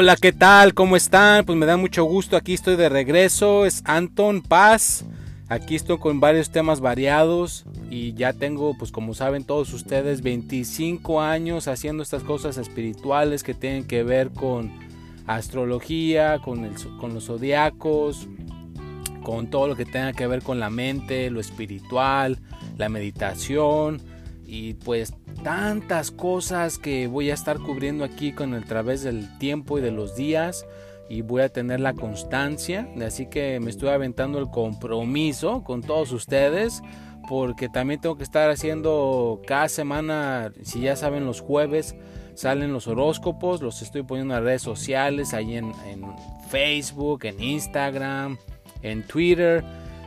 Hola, ¿qué tal? ¿Cómo están? Pues me da mucho gusto, aquí estoy de regreso, es Anton Paz. Aquí estoy con varios temas variados y ya tengo, pues como saben todos ustedes, 25 años haciendo estas cosas espirituales que tienen que ver con astrología, con, los zodiacos, con todo lo que tenga que ver con la mente, lo espiritual, la meditación y pues tantas cosas que voy a estar cubriendo aquí con el través del tiempo y de los días y voy a tener la constancia, así que me estoy aventando el compromiso con todos ustedes porque también tengo que estar haciendo cada semana, si ya saben los jueves salen los horóscopos, los estoy poniendo en redes sociales, ahí en, en Facebook, en Instagram, en Twitter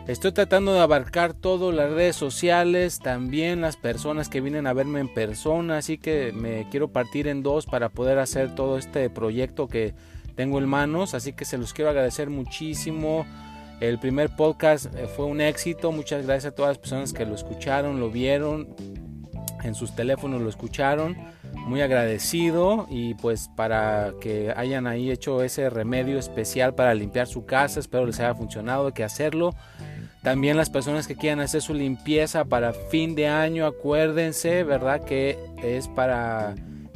Estoy tratando de abarcar todo las redes sociales, también las personas que vienen a verme en persona, así que me quiero partir en dos para poder hacer todo este proyecto que tengo en manos, así que se los quiero agradecer muchísimo. El primer podcast eh, fue un éxito, muchas gracias a todas las personas que lo escucharon, lo vieron, en sus teléfonos lo escucharon, muy agradecido y pues para que hayan ahí hecho ese remedio especial para limpiar su casa, espero les haya funcionado, hay que hacerlo. También las personas que quieran hacer su limpieza para fin de año, acuérdense, ¿verdad? Que es para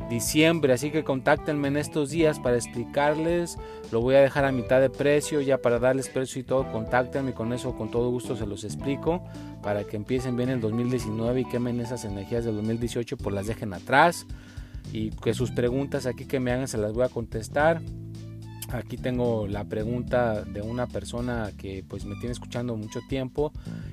diciembre, así que contáctenme en estos días para explicarles. Lo voy a dejar a mitad de precio ya para darles precio y todo. Contáctenme con eso, con todo gusto se los explico para que empiecen bien el 2019 y quemen esas energías del 2018, pues las dejen atrás y que sus preguntas aquí que me hagan se las voy a contestar. Aquí tengo la pregunta de una persona que pues me tiene escuchando mucho tiempo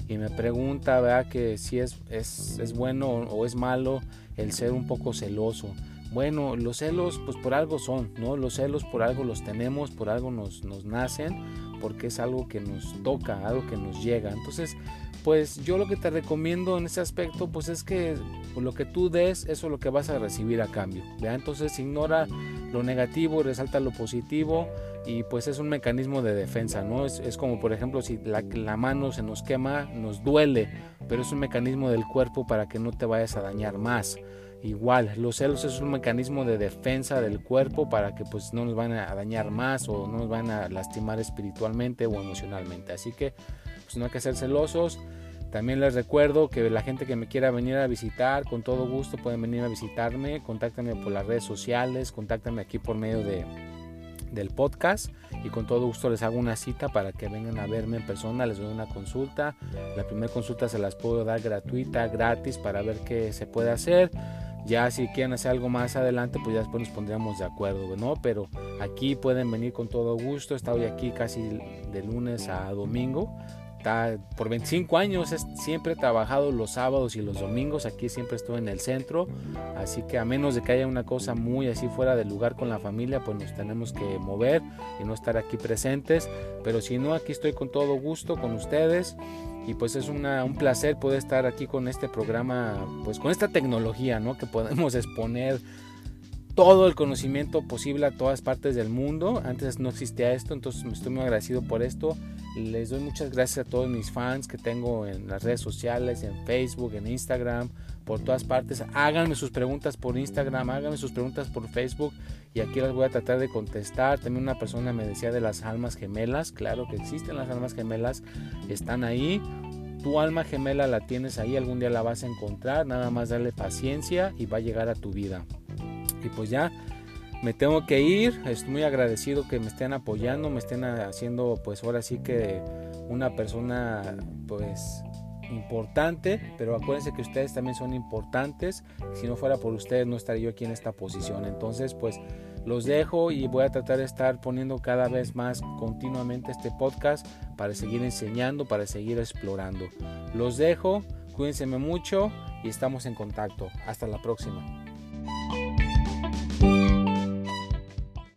y me pregunta, ¿verdad? Que si es, es, es bueno o es malo el ser un poco celoso. Bueno, los celos pues por algo son, ¿no? Los celos por algo los tenemos, por algo nos, nos nacen, porque es algo que nos toca, algo que nos llega. Entonces, pues yo lo que te recomiendo en ese aspecto pues es que lo que tú des, eso es lo que vas a recibir a cambio. ¿verdad? Entonces ignora lo negativo, resalta lo positivo y pues es un mecanismo de defensa, ¿no? Es, es como por ejemplo si la, mano se nos quema, nos duele, pero es un mecanismo del cuerpo para que no te vayas a dañar más. Igual, los celos es un mecanismo de defensa del cuerpo para que pues no nos van a dañar más o no nos van a lastimar espiritualmente o emocionalmente. Así que pues no hay que ser celosos. También les recuerdo que la gente que me quiera venir a visitar, con todo gusto pueden venir a visitarme. Contáctenme por las redes sociales, contáctenme aquí por medio de, del podcast y con todo gusto les hago una cita para que vengan a verme en persona, les doy una consulta. La primera consulta se las puedo dar gratuita, gratis para ver qué se puede hacer. Ya si quieren hacer algo más adelante, pues ya después nos pondríamos de acuerdo, ¿no? Pero aquí pueden venir con todo gusto. Estoy aquí casi de lunes a domingo por 25 años siempre he trabajado los sábados y los domingos, aquí siempre estoy en el centro, así que a menos de que haya una cosa muy así fuera del lugar con la familia, pues nos tenemos que mover y no estar aquí presentes, pero si no, aquí estoy con todo gusto con ustedes y pues es una, un placer poder estar aquí con este programa, pues con esta tecnología, ¿no? Que podemos exponer todo el conocimiento posible a todas partes del mundo. Antes no existía esto, entonces me estoy muy agradecido por esto. Les doy muchas gracias a todos mis fans que tengo en las redes sociales, en Facebook, en Instagram, por todas partes. Háganme sus preguntas por Instagram, háganme sus preguntas por Facebook y aquí las voy a tratar de contestar. También una persona me decía de las almas gemelas. Claro que existen las almas gemelas, están ahí. Tu alma gemela la tienes ahí, algún día la vas a encontrar. Nada más darle paciencia y va a llegar a tu vida. Y pues ya me tengo que ir. Estoy muy agradecido que me estén apoyando, me estén haciendo pues ahora sí que una persona pues importante, pero acuérdense que ustedes también son importantes. Si no fuera por ustedes no estaría yo aquí en esta posición. Entonces pues los dejo y voy a tratar de estar poniendo cada vez más continuamente este podcast para seguir enseñando, para seguir explorando. Los dejo Cuídense mucho y estamos en contacto. Hasta la próxima.